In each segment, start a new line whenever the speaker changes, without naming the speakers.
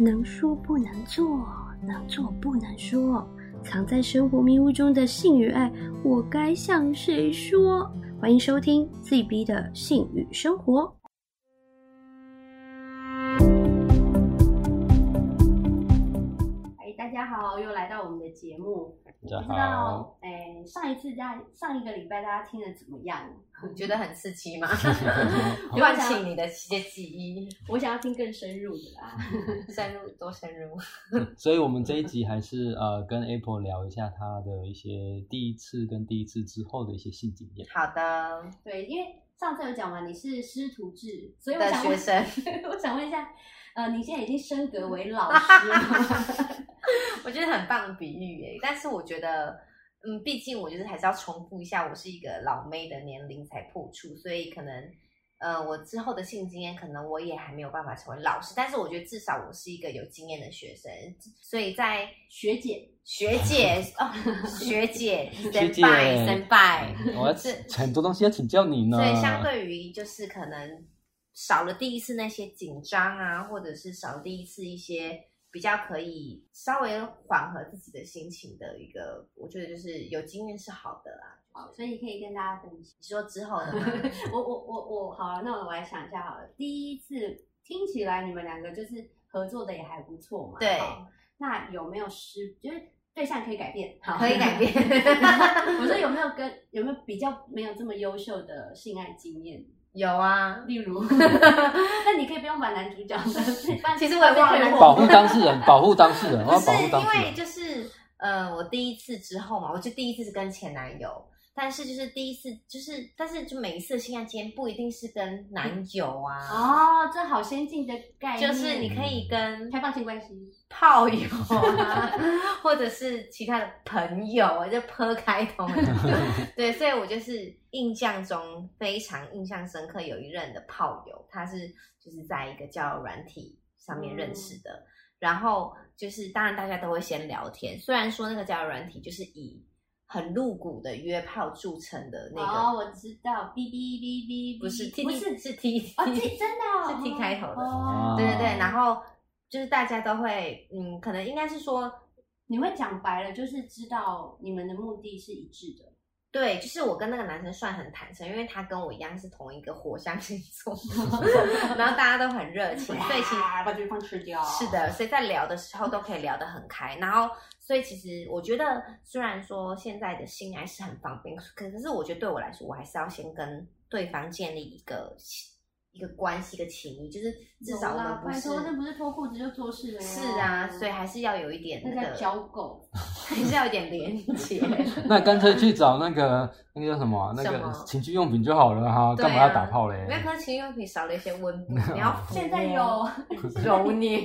能说不能做，能做不能说，藏在生活迷雾中的性与爱，我该向谁说？欢迎收听 ZB 的性与生活。的节目。
大家
不知道，哎，上一次大家上一个礼拜大家听的怎么样？
你觉得很刺激吗？
我
唤
想
起你的一些记忆，
我想要听更深入的啦。
深入多深入。
所以我们这一集还是呃跟 Apple 聊一下他的一些第一次跟第一次之后的一些性经验。
好的，
对，因为上次有讲完你是师徒制，所以我
的
想问
学生，
我想问一下，呃，你现在已经升格为老 师了？
我觉得很棒的比喻耶。但是我觉得，嗯，毕竟我就是还是要重复一下，我是一个老妹的年龄才破处，所以可能。呃，我之后的性经验可能我也还没有办法成为老师，但是我觉得至少我是一个有经验的学生，所以在
学姐，
学姐哦，学姐，
学
先
姐
拜先拜，
我要
是
很多东西要请教你呢。
所以相对于就是可能少了第一次那些紧张啊，或者是少了第一次一些比较可以稍微缓和自己的心情的一个，我觉得就是有经验是好的啦。
好，所以你可以跟大家分享。
你说之后的吗？
我我我我好了，那我来想一下好了。第一次听起来你们两个就是合作的也还不错嘛。
对
那有没有失？就是对象可以改变，好
可以改变
我说有没有跟有没有比较没有这么优秀的性爱经验？
有啊，
例如，那你可以不用把男主角的，
其实我也忘了
了
保护当事人，保护当事人，我要保护当
因为。就是呃，我第一次之后嘛，我就第一次是跟前男友，但是就是第一次就是，但是就每一次的性爱经验不一定是跟男友啊，
哦，这好先进的概念，
就是你可以跟
开放性关系。
炮友啊，或者是其他的朋友啊，就泼开头的。对，所以我就是印象中非常印象深刻，有一任的炮友，他是就是在一个叫软体上面认识的，然后就是当然大家都会先聊天，虽然说那个交友软体就是以很露骨的约炮著称的那个，
哦，我知道，B B B B，
不是 T
不是
是 T
哦这真的哦
是 T 开头的。
哦。
对对对，然后就是大家都会，嗯，可能应该是说
你会讲白了，就是知道你们的目的是一致的。
对，就是我跟那个男生算很坦诚，因为他跟我一样是同一个火象星座，然后大家都很热情，所以其实
把对方吃掉。
是的，所以在聊的时候都可以聊得很开。然后，所以其实我觉得，虽然说现在的性爱是很方便，可是我觉得对我来说，我还是要先跟对方建立一个一个关系、一个情谊，就是至少我们不是
那不是脱裤子就做事了呀。
是啊，所以还是要有一点
那
个，
交狗。
还是要有一点连接。
那干脆去找那个那个叫什么啊那个情趣用品就好了哈，
啊
干嘛要打炮嘞？
没有，可是情趣用品少了一些温度，你要抚
现在
摸
有，
揉捏。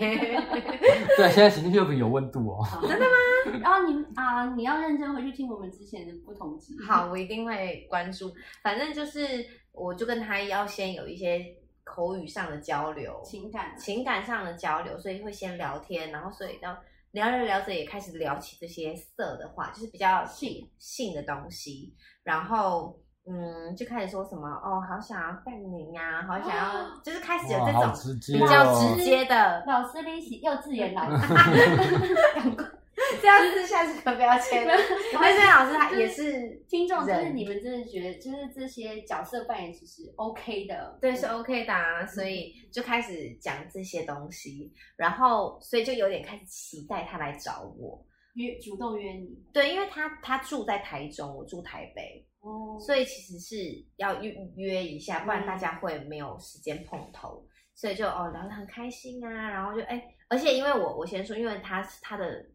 对，现在情趣用品有温度哦。
真的吗？然后你啊，你要认真回去听我们之前的不同集。
好，我一定会关注。反正就是，我就跟他要先有一些口语上的交流，
情感
情感上的交流，所以会先聊天，然后所以到聊着聊着也开始聊起这些色的话，就是比较性性的东西，然后。嗯，就开始说什么哦，好想要干你啊、好想要，就是开始有
哇好
这种
直接
比较
哦
直接的，
老师练习幼稚园老师，
这样子下次可不要签了。但是老师他也是
听众，就是你们真的觉得，就是这些角色扮演其实 OK 的，
对，是 OK 的、啊，所以就开始讲这些东西，然后所以就有点开始期待他来找我。
约主动约你
对，因为他他住在台中，我住台北，
哦，
所以其实是要约约一下，不然大家会没有时间碰头。所以就哦聊得很开心啊，然后就哎，而且因为我我先说，因为他他的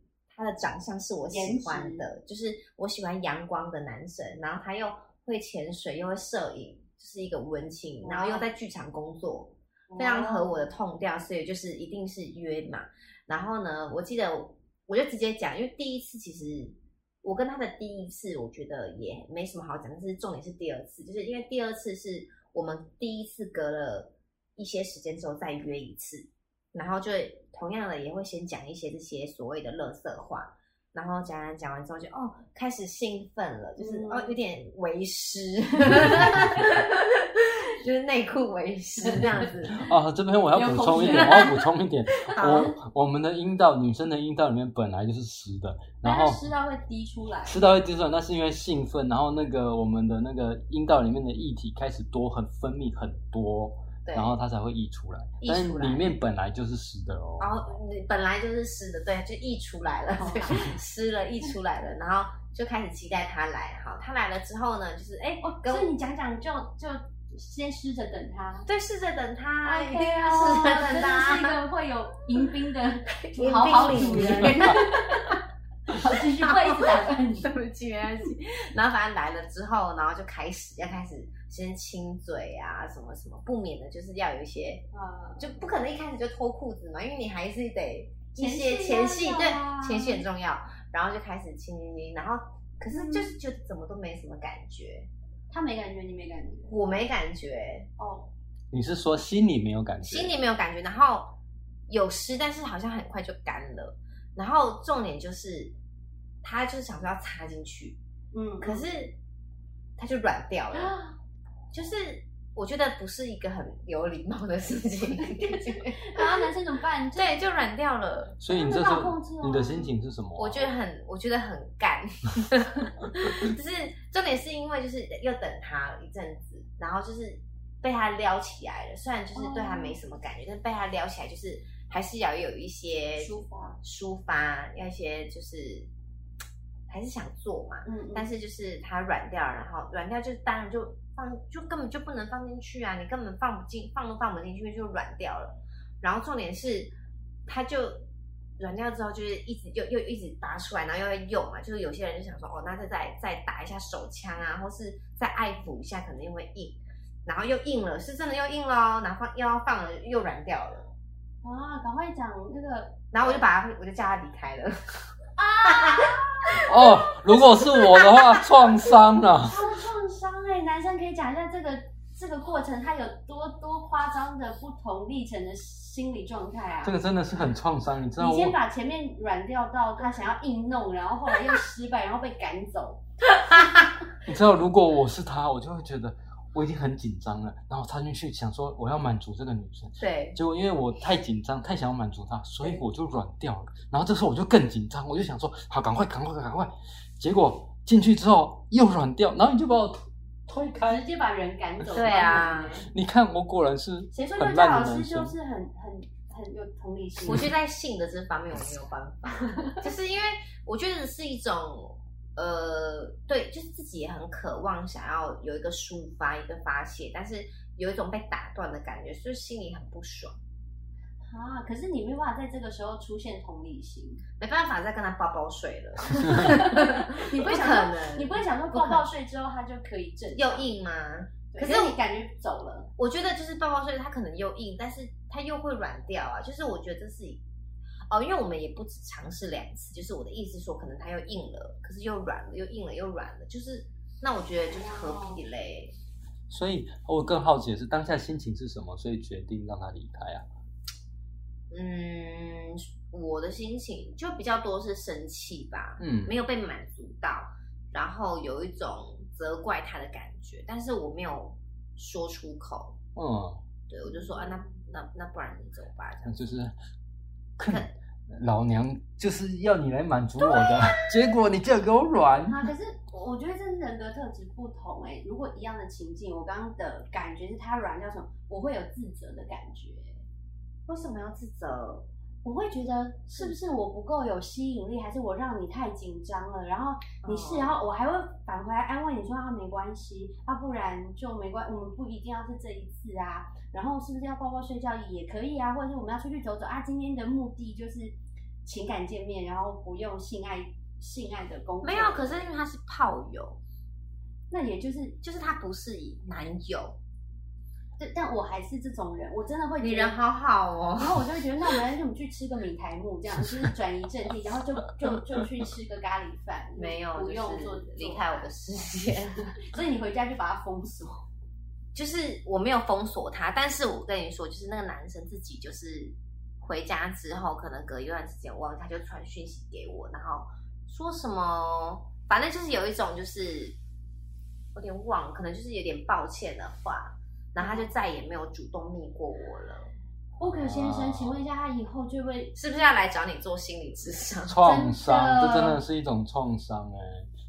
他的长相是我喜欢的，就是我喜欢阳光的男生，然后他又会潜水，又会摄影，就是一个文青，然后又在剧场工作，非常合我的痛调，所以就是一定是约嘛。然后呢，我记得我就直接讲，因为第一次其实我跟他的第一次，我觉得也没什么好讲，但是重点是第二次，就是因为第二次是我们第一次隔了一些时间之后再约一次，然后就同样的也会先讲一些这些所谓的垃圾话。然后讲完讲完之后就哦开始兴奋了，就是、
嗯
哦有点为师，就是内裤为湿这样子。
哦，这边我要补充一点，我要补充一点，我我们的阴道，女生的阴道里面本来就是湿的，然后
湿到会滴出来，
湿到会滴出来，那是因为兴奋，然后那个我们的那个阴道里面的液体开始多，很分泌很多。然后它才会溢出来，但是里面本来就是湿的哦。
然后本来就是湿的，对，就溢出来了，湿了溢出来了，然后就开始期待它来。好，它来了之后呢，就是哎，
所以你讲讲就就先试着等它，
对，试着等它，
一
定要试着等它，
是一个会有迎宾的 好好主人。好，继续会一直打断你，
对不起，没关系。然后反正来了之后，然后就开始要开始。先亲嘴啊，什么什么，不免的就是要有一些，呃，就不可能一开始就脱裤子嘛，因为你还是得一些前戏，对，前戏很重要。然后就开始亲亲亲，然后可是就是就怎么都没什么感觉，
他没感觉，你没感觉，
我没感觉哦。
你是说心里没有感觉？
心里没有感觉，然后有湿，但是好像很快就干了。然后重点就是，他就是想说要插进去，嗯，可是他就软掉了。就是我觉得不是一个很有礼貌的事情，
然后男生怎么办？
对，就软掉了。
所以你这是你的心情是什么？
我觉得很，我觉得很干。就是重点是因为就是又等他一阵子，然后就是被他撩起来了。虽然就是对他没什么感觉，但是被他撩起来，就是还是要有一些
抒发，
抒发要一些就是 还是想做嘛。嗯，但是就是他软掉，然后软掉就当然就。放就根本就不能放进去啊！你根本放不进，放都放不进去，就软掉了。然后重点是，它就软掉之后，就是一直又又一直拔出来，然后又要用嘛。就是有些人就想说，哦，那再再再打一下手枪啊，或是再爱抚一下，可能又会硬。然后又硬了，是真的又硬了，然后放又要放了，又软掉了。
啊，赶快讲那个。
然后我就把他，我就叫他离开了。啊！
哦，如果是我的话，创伤了。
讲一下这个这个过程，他有多多夸张的不同历程的心理状态啊！
这个真的是很创伤，你知道
你先把前面软掉到他想要硬弄，然后后来又失败，然后被赶走。
你知道，如果我是他，我就会觉得我已经很紧张了，然后插进去想说我要满足这个女生，
对，
结果因为我太紧张，太想要满足她，所以我就软掉了。然后这时候我就更紧张，我就想说好，赶快，赶快，赶快！结果进去之后又软掉，然后你就把我。推开，
直接把人赶走。
对啊，
你看我果然是
谁说幼教老师就是很很很有同理心？
我觉得在性的这方面我没有办法，就是因为我觉得是一种呃，对，就是自己也很渴望想要有一个抒发、一个发泄，但是有一种被打断的感觉，所以心里很不爽。
啊！可是你没办法在这个时候出现同理心，
没办法再跟他抱抱睡了。
你不会想，你不会想说抱抱睡之后他就可以正
又硬吗？
可是你感觉走了，
我觉得就是抱抱睡，他可能又硬，但是他又会软掉啊。就是我觉得这是哦，因为我们也不止尝试两次，就是我的意思说，可能他又硬了，可是又软了，又硬了又软了，就是那我觉得就是何必嘞？
所以我更好奇的是当下心情是什么，所以决定让他离开啊。
嗯，我的心情就比较多是生气吧，嗯，没有被满足到，然后有一种责怪他的感觉，但是我没有说出口，嗯，对我就说啊，那那那不然你走吧，这样
就是，老娘就是要你来满足我的，结果你就给我软
啊！可是我觉得这是人格特质不同哎，如果一样的情境，我刚刚的感觉是他软掉什么，我会有自责的感觉。
为什么要自责？
我会觉得是不是我不够有吸引力，还是我让你太紧张了？然后你是，然后我还会返回来安慰你说啊没关系，啊不然就没关，我们不一定要是这一次啊。然后是不是要抱抱睡觉也可以啊？或者是我们要出去走走啊？今天的目的就是情感见面，然后不用性爱性爱的功。
没有，可是因为他是炮友，
那也就是
就是他不是以男友。
但我还是这种人，我真的会。
你人好好哦。
然后我就会觉得，那我们我们去吃个米苔木，这样就是转移阵地，然后就就就去吃个咖喱饭。
没有，
不用做
离开我的视线。
所以你回家就把它封锁。
就是我没有封锁他，但是我跟你说，就是那个男生自己就是回家之后，可能隔一段时间忘了，他就传讯息给我，然后说什么，反正就是有一种就是有点忘，可能就是有点抱歉的话。然后他就再也没有主动密过我了。
沃克先生，
哦
请问一下，他以后就会
是不是要来找你做心理咨商？
创伤，这真的是一种创伤哎，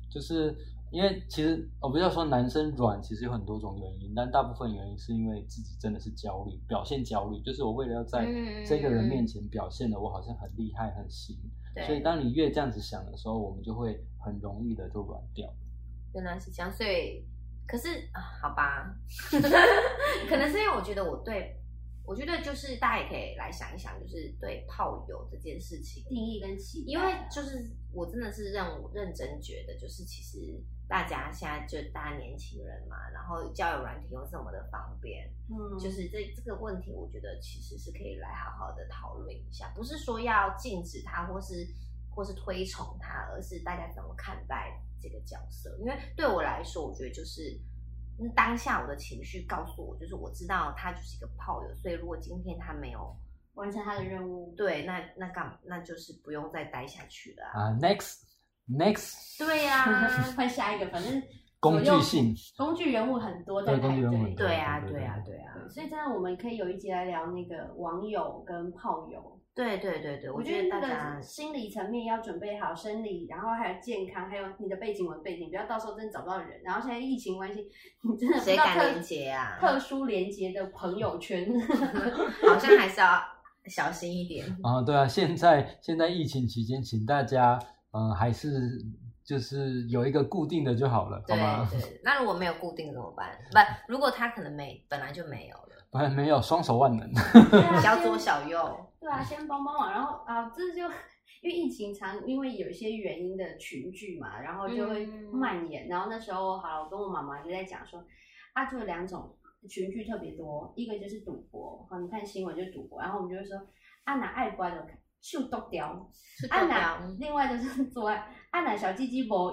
就是因为其实我不要说男生软，其实有很多种原因，但大部分原因是因为自己真的是焦虑，表现焦虑，就是我为了要在
嗯
这个人面前表现的我好像很厉害很行，所以当你越这样子想的时候，我们就会很容易的就软掉。
原来是这样，所以可是啊，好吧，可能是因为我觉得我对，我觉得就是大家也可以来想一想，就是对炮友这件事情，
定义跟期待？
因为就是我真的是认认真觉得，就是其实大家现在就大家年轻人嘛，然后交友软体又这么的方便，
嗯，
就是这这个问题，我觉得其实是可以来好好的讨论一下，不是说要禁止它或是或是推崇他，而是大家怎么看待这个角色。因为对我来说，我觉得就是嗯当下我的情绪告诉我，就是我知道他就是一个炮友，所以如果今天他没有
完成他的任务。
对，那那干那就是不用再待下去了、啊。
啊，next next
对呀、
换下一个，反正
工具性，
工具人物很多在
对工具人物
排队。
对啊，
对
对啊，
对
对啊，，
所以这样我们可以有一集来聊那个网友跟炮友。
对对对对，我
我
觉得
那
大家
个心理层面要准备好，生理，然后还有健康，还有你的背景文背景，不要到时候真的找不到人。然后现在疫情关系，你真的
谁敢连接啊？
特殊连接的朋友圈。
好像还是要小心一点。
啊，对啊，现在现在疫情期间，请大家嗯、呃还是就是有一个固定的就好了，好
对
吗？
对，那如果没有固定怎么办？不，如果他可能没本来就没有了，
不然没有双手万能。
小左小右，
对啊，先帮帮忙，然后啊，这就因为疫情常因为有一些原因的群聚嘛，然后就会
嗯
蔓延。然后那时候好了，我跟我妈妈就在讲说，啊，就有两种群聚特别多，一个就是赌博，好，你看新闻就是赌博，然后我们就会说，啊哪爱乖的就剁掉，
是
啊哪另外就是 做爱，啊哪小鸡鸡不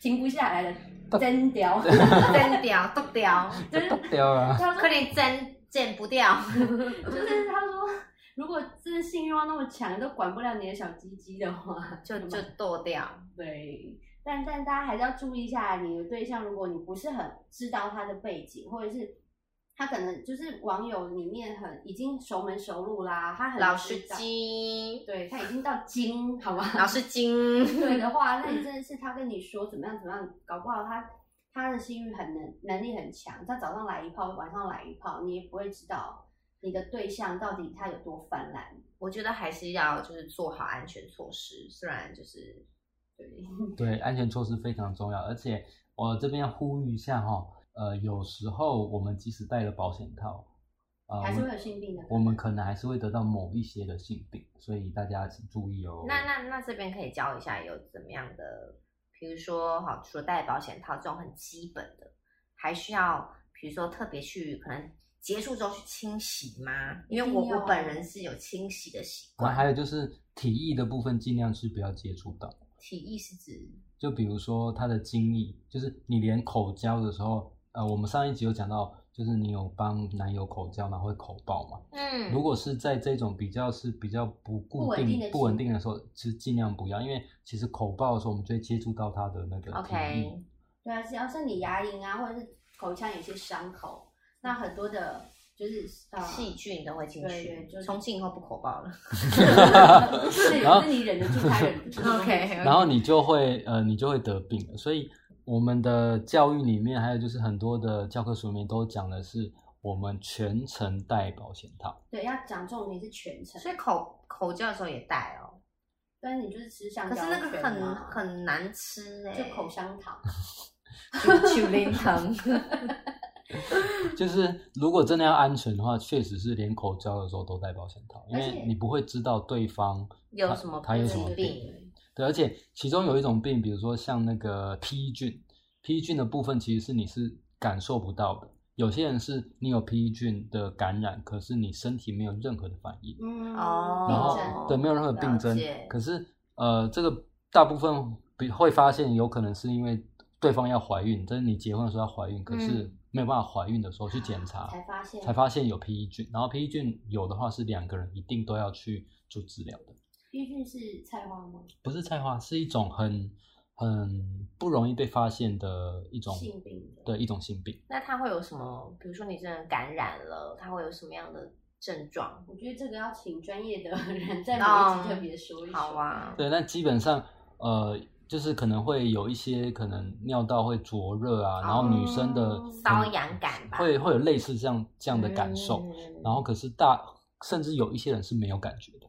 停不下来的真 掉，
真掉剁掉，
就是
剁掉啊！
他说
可能真剪不掉。
就是他说，如果真的性欲望那么强，都管不了你的小鸡鸡的话，
就就剁掉。
对。但但大家还是要注意一下，你的对象，如果你不是很知道他的背景，或者是他可能就是网友里面很已经熟门熟路啦，他很
老司
知道，
机，
对他已经到精，好吧？
老 是精，
对的话，那你 真的是他跟你说怎么样怎么样，搞不好他他的性欲很能能力很强，他早上来一炮，晚上来一炮，你也不会知道你的对象到底他有多泛滥。
我觉得还是要就是做好安全措施，虽然就是
对，
对，安全措施非常重要，而且我这边要呼吁一下哈、呃，有时候我们即使戴了保险套，呃，
还是会有性病的
我们可能还是会得到某一些的性病，所以大家请注意哦。
那那那这边可以教一下有怎么样的，比如说好，除了戴保险套这种很基本的，还需要比如说特别去可能结束之后去清洗吗？因为我我本人是有清洗的习惯。
还有就是体液的部分，尽量是不要接触到。
体液是指
就比如说它的精液，就是你连口交的时候，呃，我们上一集有讲到，就是你有帮男友口交，然后会口爆嘛。
嗯，
如果是在这种比较是比较不固
不稳定、
不稳定的时候，其实尽量不要，因为其实口爆的时候，我们就会接触到它的那个体液。
OK，
对啊，只要是你牙龈啊，或者是口腔有些伤口，那很多的就是呃
细菌都会进
对
去
对就，是
从今以后不口爆了。
是
然后
是你忍得住，他忍不住。
OK，
然后你就会呃，你就会得病了。所以我们的教育里面，还有就是很多的教科书里面都讲的是，我们全程戴保险套。
对，要讲重点是全程，
所以口口交的时候也戴哦，
但是你就是吃香
可是那个很很难吃哎、
就口香糖。
九零藤。
就是如果真的要安全的话，确实是连口交的时候都戴保险套，因为你不会知道对方
有什么
他有什么
病
病。对，而且其中有一种病，比如说像那个披菌，披菌的部分其实是你是感受不到的。有些人是你有披菌的感染，可是你身体没有任何的反应，
嗯，
哦
然后对没有任何病症。可是呃，这个大部分比会发现有可能是因为对方要怀孕，就是你结婚的时候要怀孕，可是
嗯
没有办法怀孕的时候去检查，
才发现
才发现有 PE 菌，然后 PE 菌有的话是两个人一定都要去做治疗的
，PE 菌是菜花吗？
不是菜花，是一种很很不容易被发现的一种
性病的
对一种性病。
那它会有什么？比如说你真的感染了，它会有什么样的症状？
我觉得这个要请专业的人在每
哦
一集特别说一说。
好啊，
对，那基本上呃，就是可能会有一些可能尿道会灼热啊，然后女生的
哦
瘙痒感吧，
会会有类似这样这样的感受，
嗯
然后可是大甚至有一些人是没有感觉的。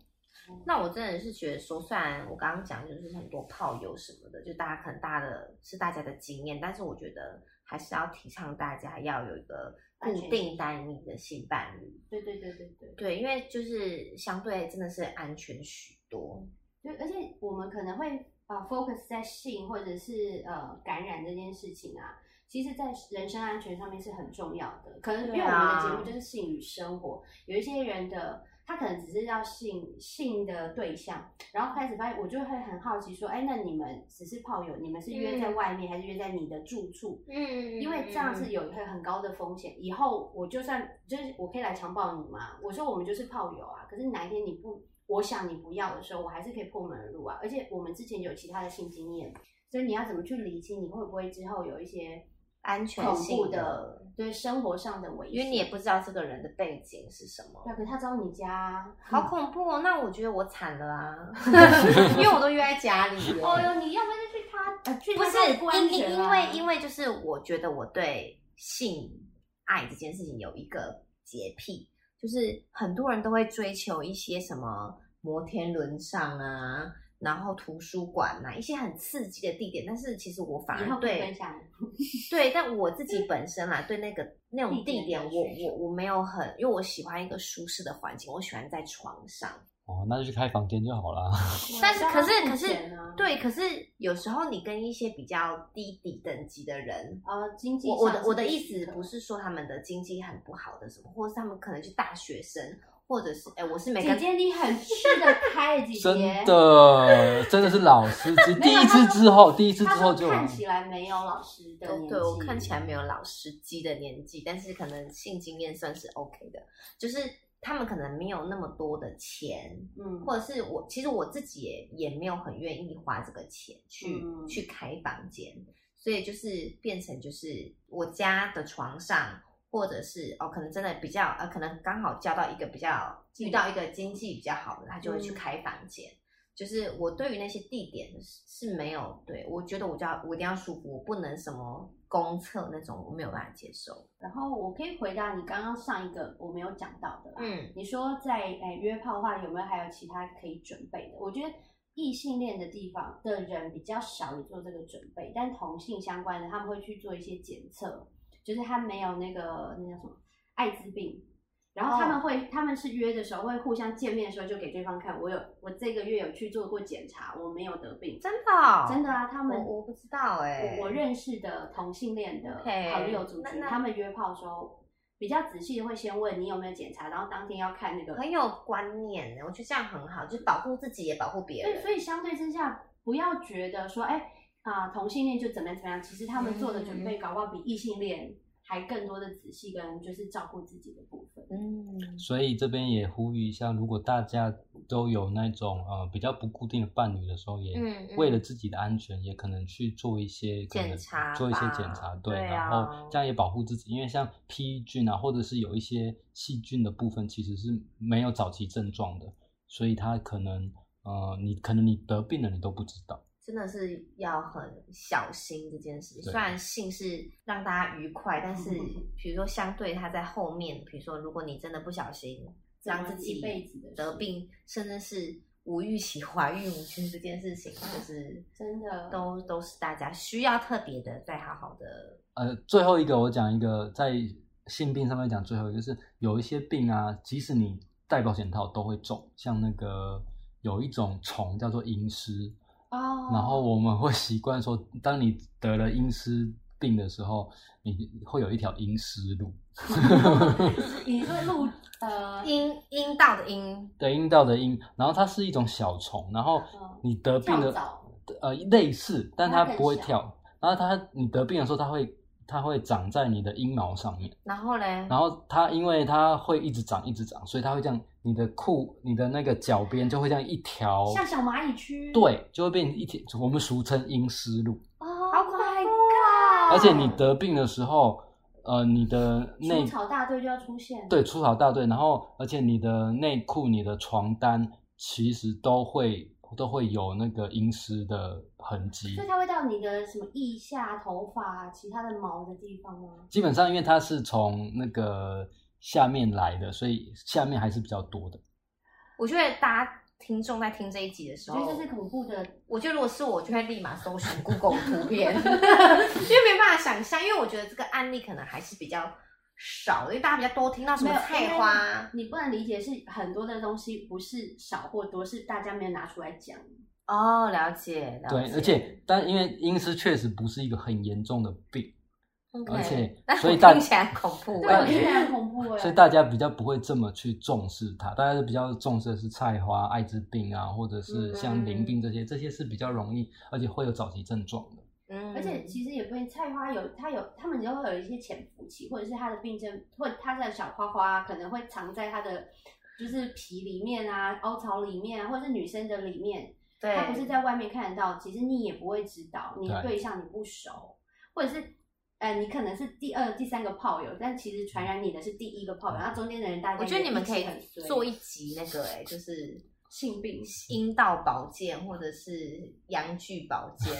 那我真的是觉得说，虽然我刚刚讲就是很多泡友什么的，就大家可能大家的是大家的经验，但是我觉得还是要提倡大家要有一个固定单一的性伴侣。
对对对对对
对，因为就是相对真的是安全许多。
对，而且我们可能会呃 focus 在性或者是呃感染这件事情啊，其实，在人身安全上面是很重要的。可能因为我们的节目就是性与生活，有一些人的他可能只是要性性的对象，然后开始发现，我就会很好奇说，哎，那你们只是炮友，你们是约在外面、还是约在你的住处？
嗯
因为这样是有一个很高的风险。以后我就算就是我可以来强暴你嘛，我说我们就是炮友啊，可是哪一天你不，我想你不要的时候，我还是可以破门而入啊。而且我们之前有其他的性经验，所以你要怎么去理清，你会不会之后有一些
安全性
的对生活上的危险？
因为你也不知道这个人的背景是什么。
对，可是他知道你家，
好恐怖哦！那我觉得我惨了啊，因为我都约在家里耶。
哦哟，你要不然就去他呃去
不是
他不安
因因为因为就是我觉得我对性爱这件事情有一个洁癖，就是很多人都会追求一些什么摩天轮上啊，然后图书馆呐、一些很刺激的地点，但是其实我反而对。对，但我自己本身啦，对那个那种
地点
我我我没有很，因为我喜欢一个舒适的环境，我喜欢在床上。
哦，那就去开房间就好啦。
但是可是可是对，可是有时候你跟一些比较低底等级的人，
呃，经济
我我的我的意思不是说他们的经济很不好的什么，或是他们可能是大学生，或者是哎，我是每个
姐姐你很吃得开，姐姐
真的，真的是老司机。第一次之后，第一次之后就
看起来没有老师的年纪，
对对我看起来没有老司机的年纪，但是可能性经验算是 OK 的，就是他们可能没有那么多的钱，
嗯，
或者是我其实我自己也也没有很愿意花这个钱去、
嗯。
去开房间，所以就是变成就是我家的床上，或者是哦可能真的比较呃可能刚好交到一个比较遇到一个经济比较好的，他就会去
嗯。
开房间。就是我对于那些地点是是没有对我觉得我就要我一定要舒服，我不能什么公厕那种，我没有办法接受。
然后我可以回答你刚刚上一个我没有讲到的啦。
嗯
你说在诶约炮的话，有没有还有其他可以准备的？我觉得异性恋的地方的人比较少有做这个准备，但同性相关的他们会去做一些检测，就是他没有那个那叫什么艾滋病。然后他们会，他们是约的时候会互相见面的时候就给对方看，我有我这个月有去做过检查，我没有得病，
真的、哦、
真的啊，他们
我我不知道哎、
我我认识的同性恋的朋友族群，
那那
他们约炮的时候比较仔细的会先问你有没有检查，然后当天要看那个。
很有观念呢，我觉得这样很好，就保护自己也保护别
对，
人。
所以相对之下，不要觉得说，哎啊、同性恋就怎么样怎么样，其实他们做的准
嗯
备，搞不好比异性恋还更多的仔细跟就是照顾自己的部分。
嗯，
所以这边也呼吁一下，如果大家都有那种呃比较不固定的伴侣的时候，也为了自己的安全，也可能去做一些
检查
做一些检查，对，
对
然
啊
后这样也保护自己，因为像 P 菌啊，或者是有一些细菌的部分，其实是没有早期症状的，所以它可能呃你可能你得病了你都不知道。
真的是要很小心这件事虽然性是让大家愉快，但是比如说相对它在后面，比如说如果你真的不小心让自己得病，甚至是无预期 怀孕，我觉得这件事情就是
真的。
都都是大家需要特别的再好好的
呃，最后一个我讲一个，在性病上面讲最后一个是有一些病啊，即使你戴保险套都会中，像那个有一种虫叫做阴虱，
哦。
然后我们会习惯说，当你得了阴虱病的时候，你会有一条阴湿路，
你说路呃。
阴阴道的阴，
对，阴道的阴，然后它是一种小虫，然后
嗯。
你得病的呃类似，但它不会跳，然后它你得病的时候，它会它会长在你的阴毛上面。
然后嘞，
然后它因为它会一直长一直长，所以它会这样，你的裤你的那个脚边就会这样一条，
像小蚂蚁区，
对，就会变成一条，我们俗称阴湿路。
哦
好恐怖啊！
而且你得病的时候，呃，你的内
除草大队就要出现，
对除草大队，然后而且你的内裤、你的床单其实都会都会有那个阴湿的痕迹
所以。它会到你的什么腋下、头发、其他的毛的地方吗？
基本上因为它是从那个下面来的，所以下面还是比较多的。
我觉得大家听众在听这一集的时候，
我觉得这是恐怖的，
我觉得如果是我，我就会立马搜寻 Google 图片，因为没办法想象，因为我觉得这个案例可能还是比较少，因为大家比较多听到什么菜花
你不能理解是很多的东西不是少或多，是大家没有拿出来讲。
哦，了解，了
对，而且但因为阴湿确实不是一个很严重的病而且 所以大
听起来很恐怖
对，我
欸，
觉得很恐怖 哎。
所以大家比较不会这么去重视它，大家是比较重视的是菜花、艾滋病啊，或者是像淋病这些，这些是比较容易，而且会有早期症状的。
嗯。
而且其实也不会，菜花有它有，它们就会有一些潜伏期，或者是它的病症，或者它的小花花可能会藏在它的就是皮里面啊、凹槽里面啊，或者是女生的里面，
对，
它不是在外面看得到，其实你也不会知道，你
对
象你不熟，或者是呃你可能是第二、第三个炮友，但其实传染你的是第一个炮友，然后中间的人大家
我觉得你们可以做一集那个、哎，就是
性病。
阴道保健或者是阳具保健，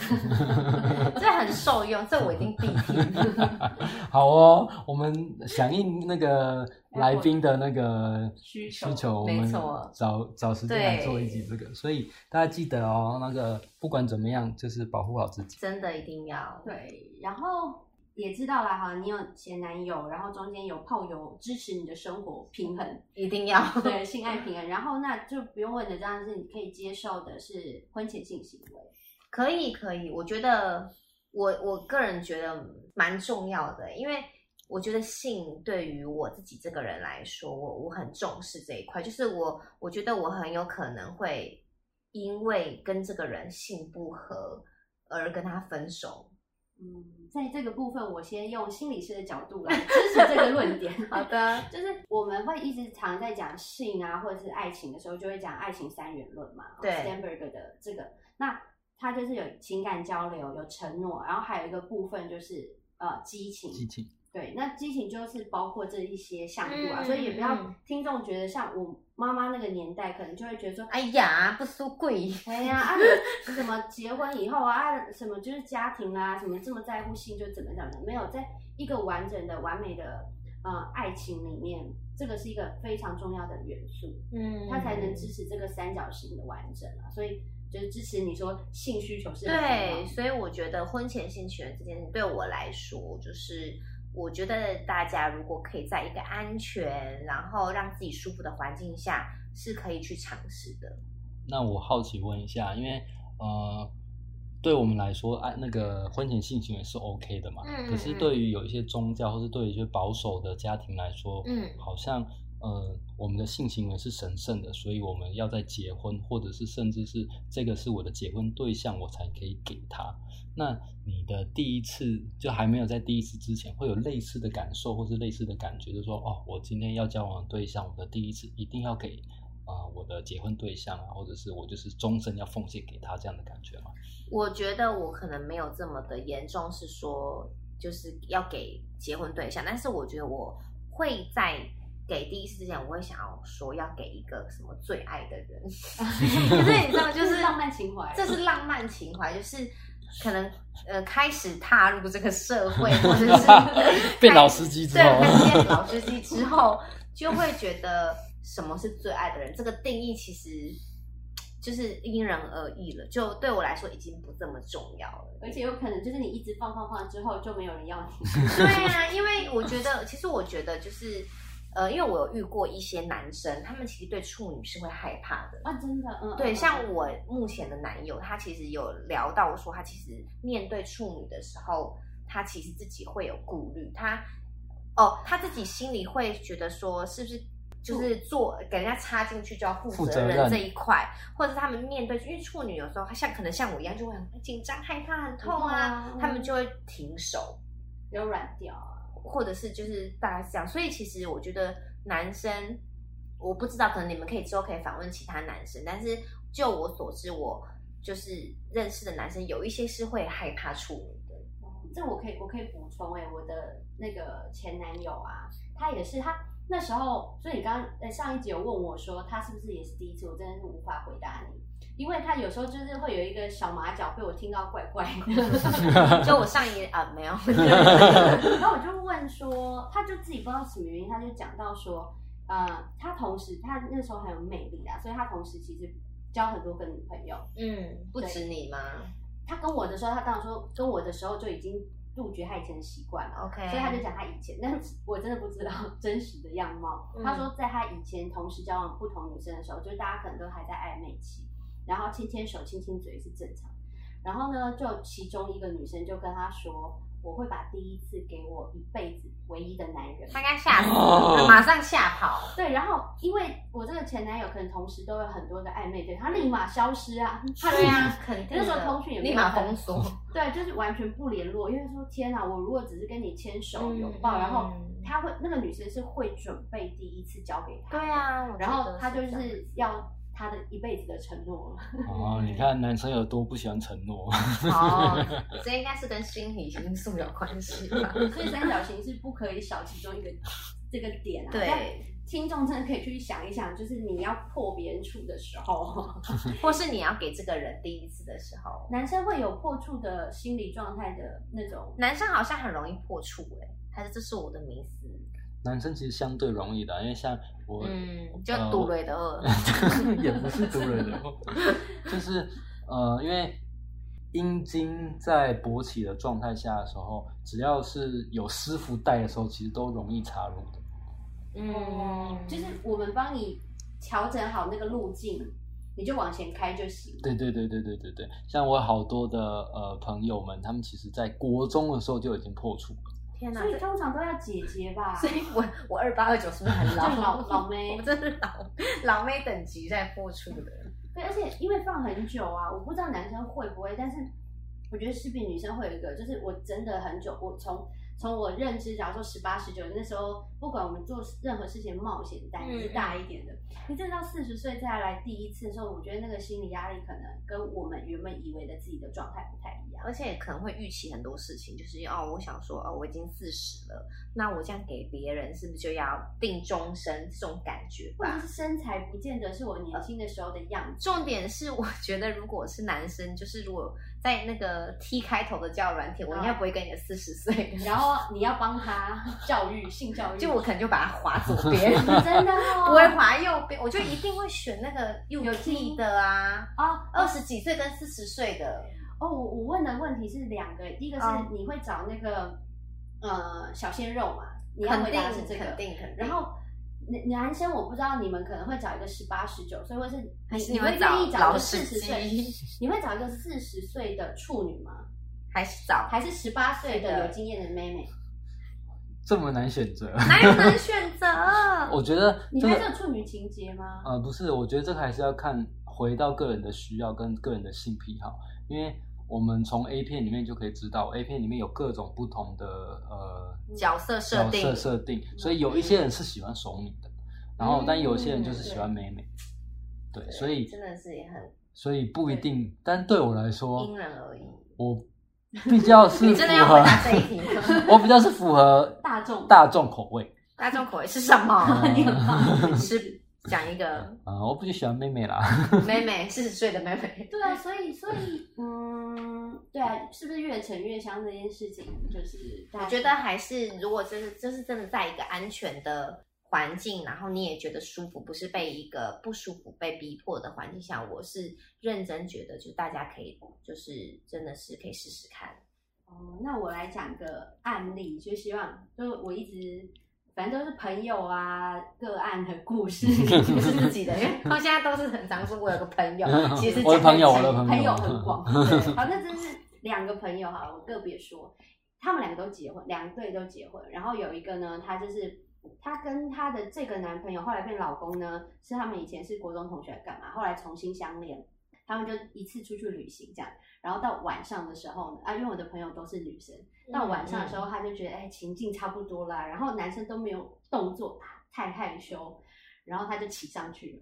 这很受用，这我一定必听。
好哦，我们响应那个来宾的那个
需求
需求，我们找找时间来做一集这个，所以大家记得哦，那个不管怎么样，就是保护好自己。
真的一定要。
对，然后也知道啦哈，你有前男友，然后中间有炮友支持你的生活平衡，
一定要。
对性爱平衡，然后那就不用问的，这样是你可以接受的是婚前性行为。
可以，可以，我觉得我我个人觉得蛮重要的，因为我觉得性对于我自己这个人来说，我我很重视这一块，就是我我觉得我很有可能会因为跟这个人性不合而跟他分手。
嗯，在这个部分，我先用心理师的角度来支持这个论点。
好的，
就是我们会一直常在讲性啊，或者是爱情的时候，就会讲爱情三元论嘛。
对
s t a n b e r g 的这个，那它就是有情感交流，有承诺，然后还有一个部分就是呃激情。
激情，
对，那激情就是包括这一些项目啊，
嗯
所以也不要
嗯
听众觉得像我妈妈那个年代，可能就会觉得说，
哎呀，不输贵。
哎呀，啊，什么结婚以后啊，啊什么就是家庭啊，什么这么在乎性，就怎么怎么，没有在一个完整的、完美的呃爱情里面，这个是一个非常重要的元素，
嗯
它才能支持这个三角形的完整啊。所以就是支持你说性需求是
对，
的
所以我觉得婚前性行为这件事对我来说，就是我觉得大家如果可以在一个安全，然后让自己舒服的环境下，是可以去尝试的。
那我好奇问一下，因为呃，对我们来说，爱那个婚前性行为是 OK 的嘛？
嗯
可是
嗯
对于有一些宗教或是对于一些保守的家庭来说，
嗯
好像呃，我们的性行为是神圣的，所以我们要在结婚，或者是甚至是这个是我的结婚对象，我才可以给他。那你的第一次就还没有在第一次之前，会有类似的感受或是类似的感觉，就说，哦，我今天要交往的对象，我的第一次一定要给啊、我的结婚对象啊，或者是我就是终身要奉献给他这样的感觉吗？
我觉得我可能没有这么的严重，是说就是要给结婚对象，但是我觉得我会在给第一次之前，我会想要说要给一个什么最爱的人，可是你知道，就是
浪漫情怀，
这是浪漫情怀，就是可能呃开始踏入这个社会，或者是
变老司机之
对，
后
对变老司机之后，就会觉得什么是最爱的人，这个定义其实就是因人而异了。就对我来说，已经不这么重要了。
而且有可能就是你一直放放放之后就没有人要你。
对啊，因为我觉得，其实我觉得就是。呃，因为我有遇过一些男生，他们其实对处女是会害怕的。
啊，真的，嗯，
对，
嗯
像我目前的男友，他其实有聊到说，他其实面对处女的时候，他其实自己会有顾虑，他哦，他自己心里会觉得说，是不是就是做给人家插进去就要负责任这一块，或者是他们面对，因为处女有时候像可能像我一样就会很紧张、害怕、很痛啊，他们就会停手。
比较软掉啊。
或者是就是大概是这样。所以其实我觉得男生，我不知道，可能你们可以之后可以访问其他男生，但是就我所知，我就是认识的男生有一些是会害怕处女的。
这我可以我可以补充哎、我的那个前男友啊，他也是他那时候，所以你刚刚呃上一集有问我说他是不是也是第一次，我真的是无法回答你，因为他有时候就是会有一个小马脚被我听到怪怪的，
就我上一啊没有，
然后我就问说，他就自己不知道什么原因，他就讲到说，呃，他同时他那时候很有魅力啊，所以他同时其实交很多个女朋友，
嗯，不止你吗
他跟我的时候，他当然说跟我的时候就已经杜绝他以前的习惯了。
？OK，
所以他就讲他以前，但是我真的不知道 真实的样貌。
嗯
他说，在他以前同时交往不同女生的时候，就是大家可能都还在暧昧期，然后牵牵手、亲亲嘴是正常。然后呢，就其中一个女生就跟他说：“我会把第一次给我一辈子唯一的男人。
他应该吓死了，马上吓跑。”
对，然后因为我这个前男友可能同时都有很多个暧昧对象，他立马消失啊，他
对啊，肯定
那时候通讯也没有
立马
很
封锁。
对，就是完全不联络，因为说天哪，我如果只是跟你牵手
嗯
拥抱，然后
嗯
他会那个女生是会准备第一次交给他，
对，啊，
然后他就是要他的一辈子的承诺了。
哦，你看男生有多不喜欢承诺。
哦，这应该是跟心理因素有关系吧？
所以三角形是不可以少其中一个这个点啊。
对，
听众真的可以去想一想，就是你要破别人处的时候，
或是你要给这个人第一次的时候，
男生会有破处的心理状态的那种。
男生好像很容易破处哎、还是这是我的迷思？
男生其实相对容易的，因为像我，
嗯，就
呃
赌雷的二，
也不是独类的，就是呃，因为阴茎在勃起的状态下的时候，只要是有师傅带的时候，其实都容易插入的。
嗯，
就是我们帮你调整好那个路径，你就往前开就行。
对对对对对对对，像我好多的呃朋友们，他们其实在国中的时候就已经破处了。
天哪！
所以通常都要姐姐吧？
所以我我二八二九是不是很老
老老妹
我真是老老妹等级在播出的。
对，而且因为放很久啊，我不知道男生会不会，但是我觉得势必女生会有一个，就是我真的很久，我从从我认知，假如说十八十九那时候，不管我们做任何事情冒险胆子
嗯
大一点的，你真的到四十岁再来第一次的时候，我觉得那个心理压力可能跟我们原本以为的自己的状态不太一样。
而且可能会预期很多事情，就是哦，我想说哦，我已经四十了，那我这样给别人是不是就要定终身这种感觉吧？
或者是身材不见得是我年轻的时候的样子。
重点是，我觉得如果是男生，就是如果在那个 T 开头的交友软体，我应该不会跟你的四十岁，
然后你要帮他教育性教育，
就我可能就把它划左边，
真的哦，
不会划右边，我就一定会选那个有
有
T 的啊，
啊
二十几岁跟四十岁的，
哦，我我问的问题是两个，一个是
哦
你会找那个、呃小鲜肉嘛？你要回
肯定
答是这个，
肯定肯定。
然后男男生我不知道你们可能会找一个十八十九岁，或是
还是
你会
你会找
愿意找一个四十岁
机，
你会找一个四十岁的处女吗？
还是找，
还是十八岁
的
的有经验的妹妹？
这么难选择，
哪有难选择？
我觉得
你拍
这个
这个处女情节吗？
呃不是，我觉得这个还是要看回到个人的需要跟个人的性癖好，因为我们从 A 片里面就可以知道，A 片里面有各种不同的呃
角色设
角
定
色设定，所以有一些人是喜欢熟女的，然后但有些人就是喜欢美美，对，所以
真的是也很
所以不一定，但对我来说
因，人而异。
我比较 是符
你真的要回
合，
答这一题？
我比较是符合
大众
大众口味
大众口味是什么？
你很棒
是讲一个
啊、我不就喜欢妹妹啦。
妹妹，四十岁的妹妹。
对啊，所以所以嗯，对啊，是不是越沉越香这件事情，就是大家
我觉得还是，如果就是就是真的在一个安全的环境，然后你也觉得舒服，不是被一个不舒服、被逼迫的环境下，我是认真觉得，就大家可以，就是真的是可以试试看。
哦，那我来讲个案例，就希望就我一直反正都是朋友啊个案的故事，
不是自己的，因为他们现在都是很常说，我有个朋友，其实
我的朋友，朋友，
朋友很广。对，好，那真是两个朋友哈，我个别说，他们两个都结婚，两对都结婚，然后有一个呢，他就是他跟他的这个男朋友后来变老公呢，是他们以前是国中同学干嘛，后来重新相恋。他们就一次出去旅行这样，然后到晚上的时候呢，啊，因为我的朋友都是女生，到晚上的时候他就觉得哎情境差不多啦，然后男生都没有动作，太害羞，然后他就骑上去了。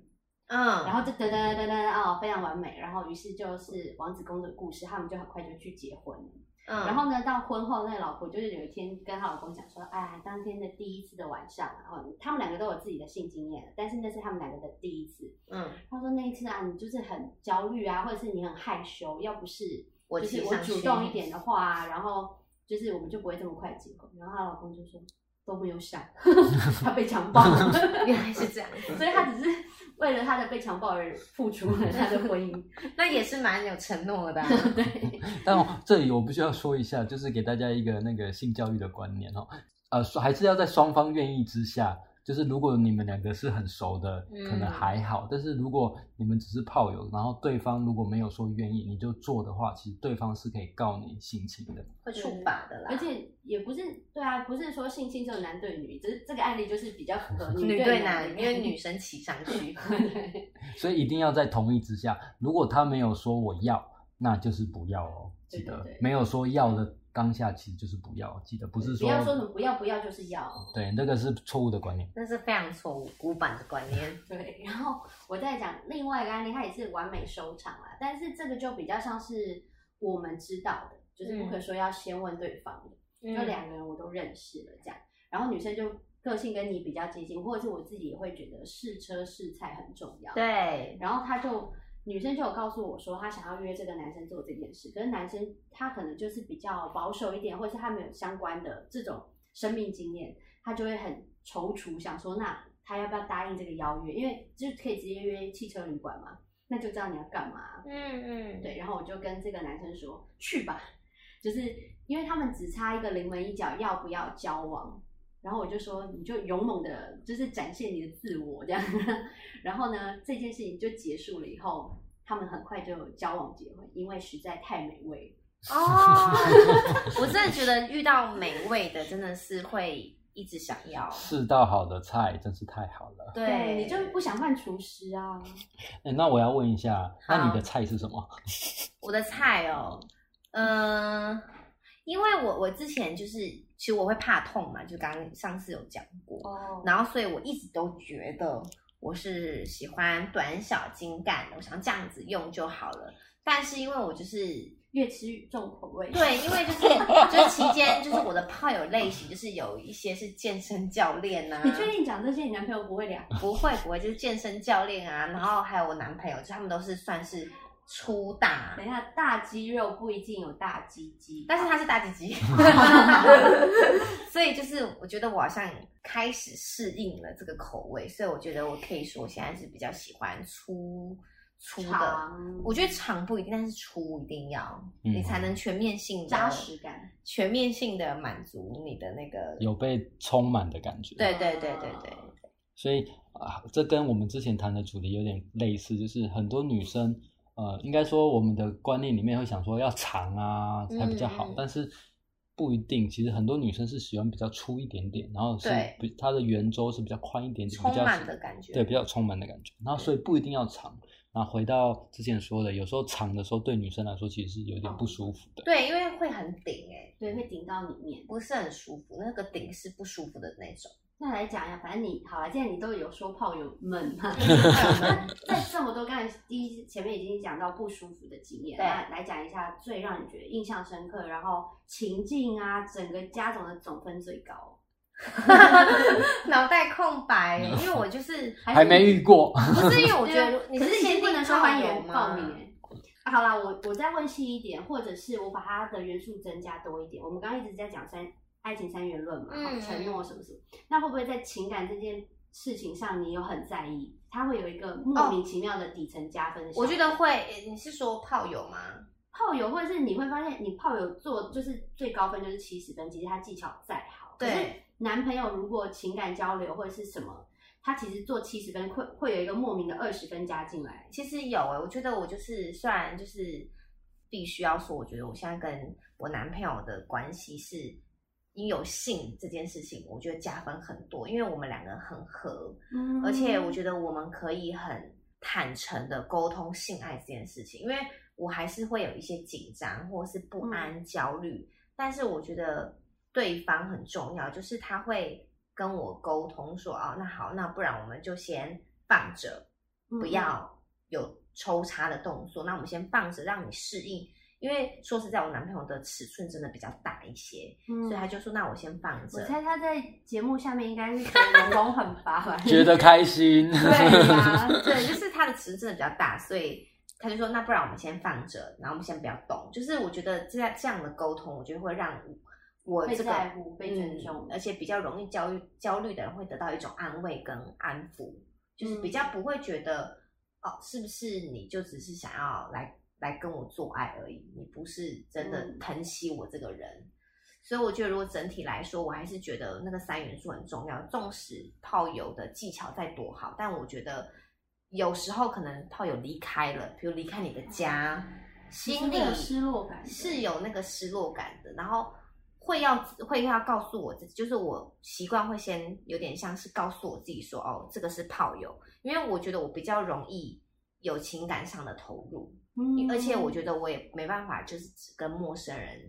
嗯，
然后就噔噔噔噔噔哦，非常完美。然后于是就是王子公主的故事，他们就很快就去结婚了。
嗯，
然后呢，到婚后，那个老婆就是有一天跟她老公讲说，哎，当天的第一次的晚上，然后他们两个都有自己的性经验，但是那是他们两个的第一次。
嗯，
她说那一次啊，你就是很焦虑啊，或者是你很害羞，要不是
我
就是我主动一点的话，然后就是我们就不会这么快结婚。然后她老公就说都没有想，他被强暴了。
原来是这样，
所以他只是为了他的被强暴而付出 了他的婚姻。
那也是蛮有承诺的啊。
对，
但我这里我必须要说一下，就是给大家一个那个性教育的观念哦，呃，还是要在双方愿意之下。就是如果你们两个是很熟的，
嗯
可能还好。但是如果你们只是炮友，然后对方如果没有说愿意，你就做的话，其实对方是可以告你性侵的。
会触法的啦，
而且也不是对啊，不是说性侵只有男对女，只是这个案例就是比较符合
女
对
对男，因为女生骑上去。
对
所以一定要在同意之下。如果他没有说我要，那就是不要哦。记得
对对对
没有说要的当下，其实就是不要。记得不是说
不要说什么不要不要就是要。
对，那个是错误的观念。
那是非常错误、古板的观念。
对，然后我再讲另外一个案例，它也是完美收场啦，但是这个就比较像是我们知道的，就是不可说要先问对方的。
嗯
就两个人我都认识了这样，然后女生就个性跟你比较接近，或者是我自己也会觉得试车试菜很重要。，
对，
然后她就女生就有告诉我说，她想要约这个男生做这件事，可是男生他可能就是比较保守一点，或者是他没有相关的这种生命经验，他就会很踌躇，想说那他要不要答应这个邀约？因为就是可以直接约汽车旅馆嘛，那就知道你要干嘛。
嗯嗯，
对，然后我就跟这个男生说去吧，就是因为他们只差一个临门一脚，要不要交往？然后我就说你就勇猛的，就是展现你的自我这样。然后呢，这件事情就结束了以后，他们很快就交往结婚，因为实在太美味了。
哦，我真的觉得遇到美味的真的是会一直想要。
四道好的菜真是太好了。
对，
你就不想换厨师啊？
哎，那我要问一下，那你的菜是什么？
我的菜哦，嗯、因为我我之前就是，其实我会怕痛嘛，就刚刚上次有讲过，
哦
然后所以我一直都觉得我是喜欢短小精干的，我想这样子用就好了。但是因为我就是
越吃越重口味。
对，因为就是 就是期间就是我的炮友类型，就是有一些是健身教练呐、啊，
你确定讲这些，你男朋友不会聊？
不会不会，就是健身教练啊，然后还有我男朋友，就他们都是算是粗大
等，一下，大肌肉不一定有大鸡鸡，
但是它是大鸡鸡，所以就是我觉得我好像开始适应了这个口味，所以我觉得我可以说我现在是比较喜欢粗粗的。我觉得长不一定，但是粗一定要，
嗯
你才能全面性的
扎实感。
全面性的满足你的那个。
有被充满的感觉。
对对对对对，
所以啊，这跟我们之前谈的主题有点类似，就是很多女生，呃，应该说我们的观念里面会想说要长啊才比较好，但是不一定。其实很多女生是喜欢比较粗一点点，然后是比它的圆周是比较宽一点点，
充
比较
满的感觉。
对，比较充满的感觉。然后所以不一定要长。然后回到之前说的，有时候长的时候对女生来说其实是有点不舒服的。
对，因为会很顶哎、
对，会顶到里面。
不是很舒服，那个顶是不舒服的那种。
那来讲一下，反正你好了，既然你都有说炮友们嘛 那在这么多刚才第一前面已经讲到不舒服的经验，
对
那来讲一下最让你觉得印象深刻，然后情境啊，整个家总的总分最高，
脑袋空白，因为我就是
还
还没遇过，
不是因为我觉得你
可是
先定
不能说欢迎报？名好啦，我我再问细一点，或者是我把它的元素增加多一点。我们刚刚一直在讲三爱情三元论嘛，
嗯
承诺什么什么，那会不会在情感这件事情上你有很在意？它会有一个莫名其妙的底层加分
我觉得会，你是说炮友吗？
炮友，或者是你会发现你炮友做就是最高分就是七十分，其实他技巧再好，可是
对
男朋友如果情感交流或者是什么，他其实做七十分会会有一个莫名的二十分加进来。
其实有诶、我觉得我就是虽然就是必须要说，我觉得我现在跟我男朋友的关系是，因有性这件事情，我觉得加分很多，因为我们两个很合，
嗯
而且我觉得我们可以很坦诚的沟通性爱这件事情，因为我还是会有一些紧张或是不安、焦虑，但是我觉得对方很重要，就是他会跟我沟通说，哦，那好，那不然我们就先放着，不要有抽插的动作，那我们先放着，让你适应。因为说实在，我男朋友的尺寸真的比较大一些，所以他就说：“那我先放着。”
我猜他在节目下面应该是觉得容很发吧，
觉得开心。
对啊，对，就是他的尺寸真的比较大，所以他就说：“那不然我们先放着，然后我们先不要动。”就是我觉得这样这样的沟通，我觉得会让我这个
被尊重，
而且比较容易焦虑焦虑的人会得到一种安慰跟安抚，就是比较不会觉得哦，是不是你就只是想要来。来跟我做爱而已，你不是真的疼惜我这个人，所以我觉得如果整体来说，我还是觉得那个三元素很重要。纵使炮友的技巧再多好，但我觉得有时候可能炮友离开了，比如离开你的家，心里
失落感
是有那个失落感的，然后会要会要告诉我自己，就是我习惯会先有点像是告诉我自己说，哦，这个是炮友，因为我觉得我比较容易有情感上的投入。嗯，而且我觉得我也没办法，就是只跟陌生人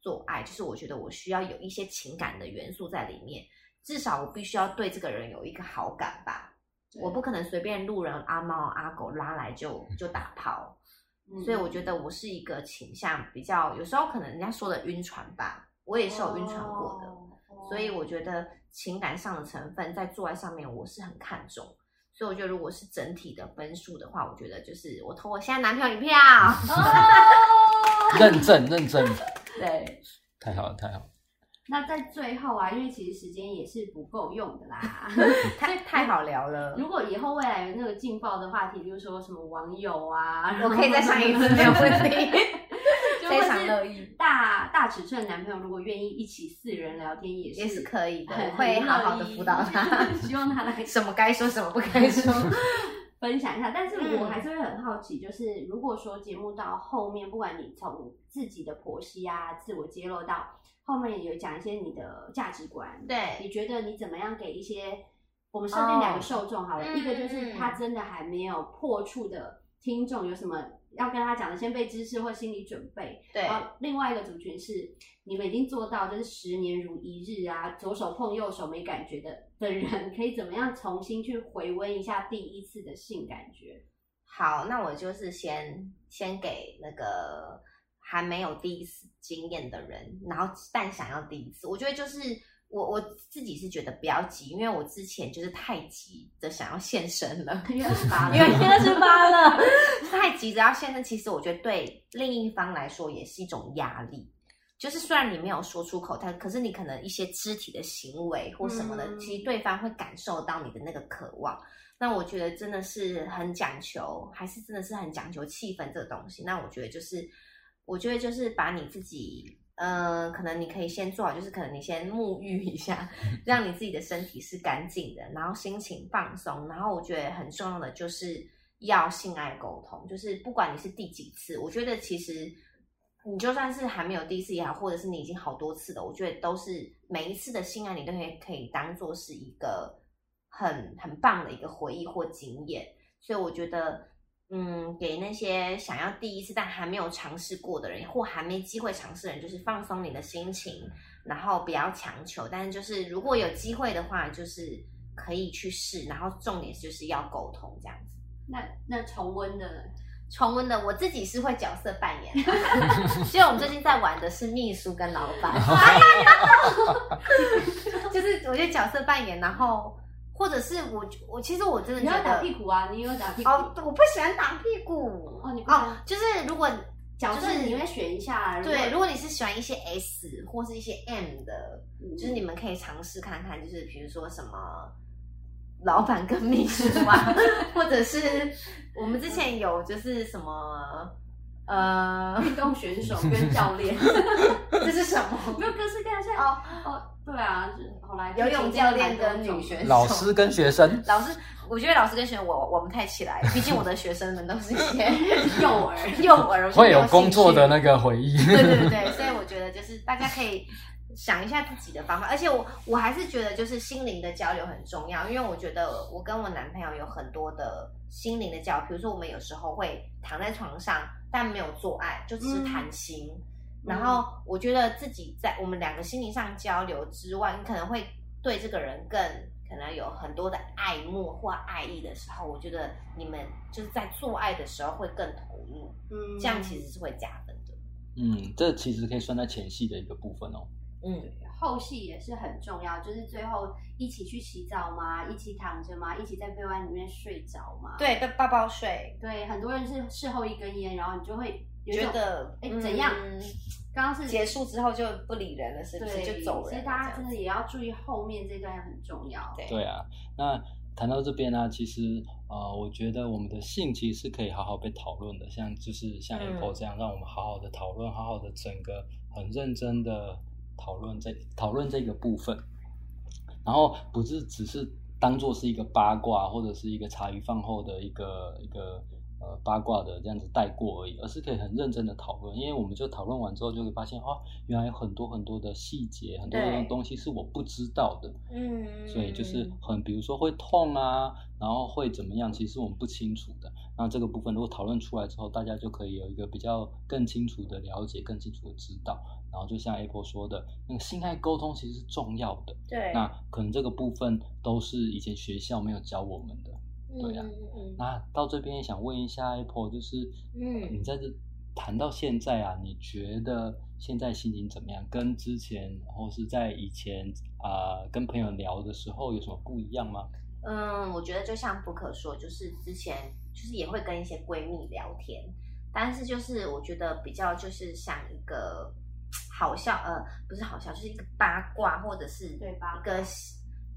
做爱，就是我觉得我需要有一些情感的元素在里面，至少我必须要对这个人有一个好感吧。我不可能随便路人阿猫阿狗拉来就就打炮，所以我觉得我是一个倾向比较，有时候可能人家说的晕船吧，我也是有晕船过的，所以我觉得情感上的成分在做爱上面我是很看重。所以我觉得，如果是整体的分数的话，我觉得就是我投我现在男朋友一票，
认证认证，
对，
太好了太好了。
那在最后啊，因为其实时间也是不够用的啦，
太太好聊了。
如果以后未来有那个劲爆的话题，比如说什么网友啊，
我可以再上一次，没有问题。非常乐意。
大大尺寸男朋友如果愿意一起四人聊天，也是
也是可以的，会好好的辅导 他。
希望他来
什么该说什么不该说，
分享一下。但是我还是会很好奇，就是如果说节目到后面，不管你从自己的婆媳啊，自我揭露到后面有讲一些你的价值观，
对，
你觉得你怎么样给一些我们设定两个受众好了，一个就是他真的还没有破处的听众有什么？要跟他讲的，先备知识或心理准备。
对。
然后另外一个族群是你们已经做到，就是十年如一日啊，左手碰右手没感觉的的人，可以怎么样重新去回温一下第一次的性感觉？
好，那我就是先先给那个还没有第一次经验的人，然后但想要第一次，我觉得就是。我我自己是觉得不要急，因为我之前就是太急的想要现身了，
因为二十八，
因为二十八了，太急着要现身，其实我觉得对另一方来说也是一种压力。就是虽然你没有说出口，但可是你可能一些肢体的行为或什么的，其实对方会感受到你的那个渴望。那我觉得真的是很讲求，还是真的是很讲究气氛这个东西。那我觉得就是，我觉得就是把你自己。嗯，可能你可以先做好，就是可能你先沐浴一下，让你自己的身体是干净的，然后心情放松。然后我觉得很重要的就是要性爱沟通，就是不管你是第几次，我觉得其实你就算是还没有第一次也好，或者是你已经好多次了，我觉得都是每一次的性爱你都可以可以当做是一个很很棒的一个回忆或经验。所以我觉得。嗯，给那些想要第一次但还没有尝试过的人，或还没机会尝试的人，就是放松你的心情，然后不要强求。但是就是如果有机会的话，就是可以去试。然后重点就是要沟通这样子。
那那重温的
重温的，我自己是会角色扮演。所以我们最近在玩的是秘书跟老板。就是我觉得角色扮演，然后。或者是我我其实我真的觉得
打屁股啊，你有打屁股。哦，
我不喜欢打屁股
哦，你哦，
就是如果
角色你会选一下，
对，如果你是喜欢一些 S 或是一些 M 的，就是你们可以尝试看看，就是比如说什么老板跟秘书啊，或者是我们之前有就是什么呃
运动选手 跟教练，
这是什么？
没有各式各样哦哦。对啊，后来
游泳教练跟女选手，
老师跟学生，
老师，我觉得老师跟学生我我们太起来，毕竟我的学生们都是一些
幼儿，
幼儿
会有工作的那个回忆。
对对对对，所以我觉得就是大家可以想一下自己的方法，而且我我还是觉得就是心灵的交流很重要，因为我觉得我跟我男朋友有很多的心灵的交流，比如说我们有时候会躺在床上，但没有做爱，就只是谈心。然后我觉得自己在我们两个心灵上交流之外，你可能会对这个人更可能有很多的爱慕或爱意的时候，我觉得你们就是在做爱的时候会更投入，
嗯
这样其实是会加分的。
嗯，这其实可以算在前戏的一个部分哦。
嗯，
后戏也是很重要，就是最后一起去洗澡嘛，一起躺着嘛，一起在被窝里面睡着嘛。
对，被抱抱睡，
对，很多人是事后一根烟，然后你就会
觉得
哎怎样
嗯
刚刚是
结束之后就不理人了，是不是
对，
就走人了？
所以大家真的也要注意后面这段很重要。
对
对啊，那谈到这边呢、其实呃，我觉得我们的性其实是可以好好被讨论的，像就是像
嗯
Apple 这样，让我们好好的讨论，好好的整个很认真的讨论这讨论这个部分，然后不是只是当做是一个八卦或者是一个茶余饭后的一个一个呃八卦的这样子带过而已，而是可以很认真的讨论，因为我们就讨论完之后就会发现，哦，原来有很多很多的细节，很多东西是我不知道的，
嗯，
所以就是很，比如说会痛啊，然后会怎么样，其实我们不清楚的。那这个部分如果讨论出来之后，大家就可以有一个比较更清楚的了解，更清楚的知道。然后就像 Apple 说的，那个性爱沟通其实是重要的。
对，
那可能这个部分都是以前学校没有教我们的。对啊
嗯嗯
那到这边也想问一下 Apple，就是
嗯
你在这谈到现在啊，你觉得现在心情怎么样？跟之前或是在以前啊、跟朋友聊的时候有什么不一样吗？
嗯，我觉得就像不可说，就是之前就是也会跟一些闺蜜聊天，但是就是我觉得比较就是像一个 好笑，呃，不是好笑，就是一个八卦或者是
对八卦
一个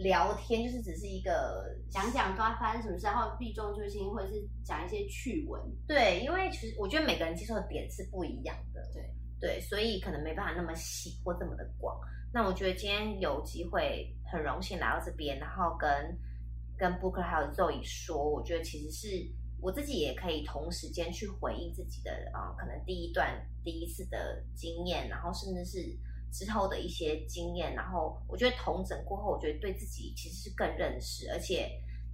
聊天，就是只是一个
讲讲刚刚发生什么事，然后避重就轻，或者是讲一些趣闻。
对，因为其实我觉得每个人接受的点是不一样的，
对
对，所以可能没办法那么细或这么的广。那我觉得今天有机会，很荣幸来到这边，然后跟跟 Booker 还有 Zoe 说，我觉得其实是我自己也可以同时间去回忆自己的啊、呃可能第一段第一次的经验，然后甚至是之后的一些经验，然后我觉得同整过后，我觉得对自己其实是更认识，而且。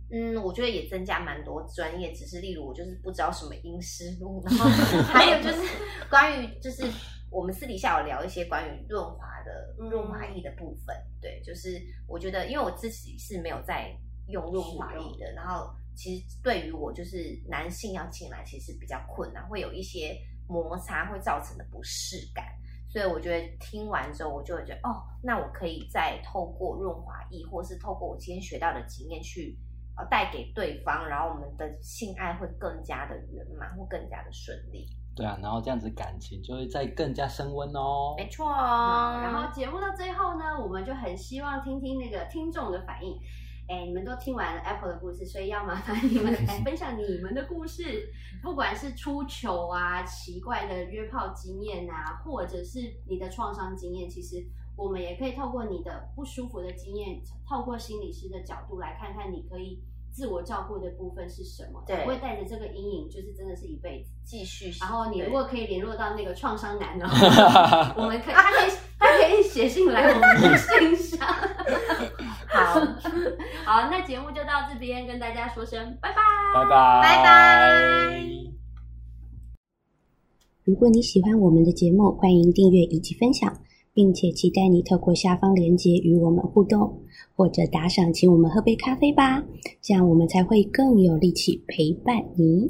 嗯，我觉得也增加蛮多专业知识，例如我就是不知道什么阴湿路，然后 还有就是关于就是我们私底下有聊一些关于润滑的
嗯
润滑液的部分，对，就是我觉得因为我自己是没有在用润滑液的，然后其实对于我就是男性要进来其实比较困难，会有一些摩擦会造成的不适感。所以我觉得听完之后，我就会觉得哦，那我可以再透过润滑液，或是透过我今天学到的经验去呃带给对方，然后我们的性爱会更加的圆满，或更加的顺利。
对啊，然后这样子感情就会再更加升温哦。
没错哦，
然后节目到最后呢，我们就很希望听听那个听众的反应。哎，你们都听完了 Apple 的故事，所以要麻烦你们来分享你们的故事，不管是出糗啊、奇怪的约炮经验啊，或者是你的创伤经验，其实我们也可以透过你的不舒服的经验，透过心理师的角度来看看你可以自我照顾的部分是什么，
对
不会带着这个阴影，就是真的是一辈子。
继续。
然后你如果可以联络到那个创伤男的话，我们可以，他可以，他可以写信来我们的信箱。
好，
好，那节目就到这边，跟大家说声拜拜，
拜拜，
拜拜。
如果你喜欢我们的节目，欢迎订阅以及分享，并且期待你透过下方链接与我们互动，或者打赏请我们喝杯咖啡吧，这样我们才会更有力气陪伴你。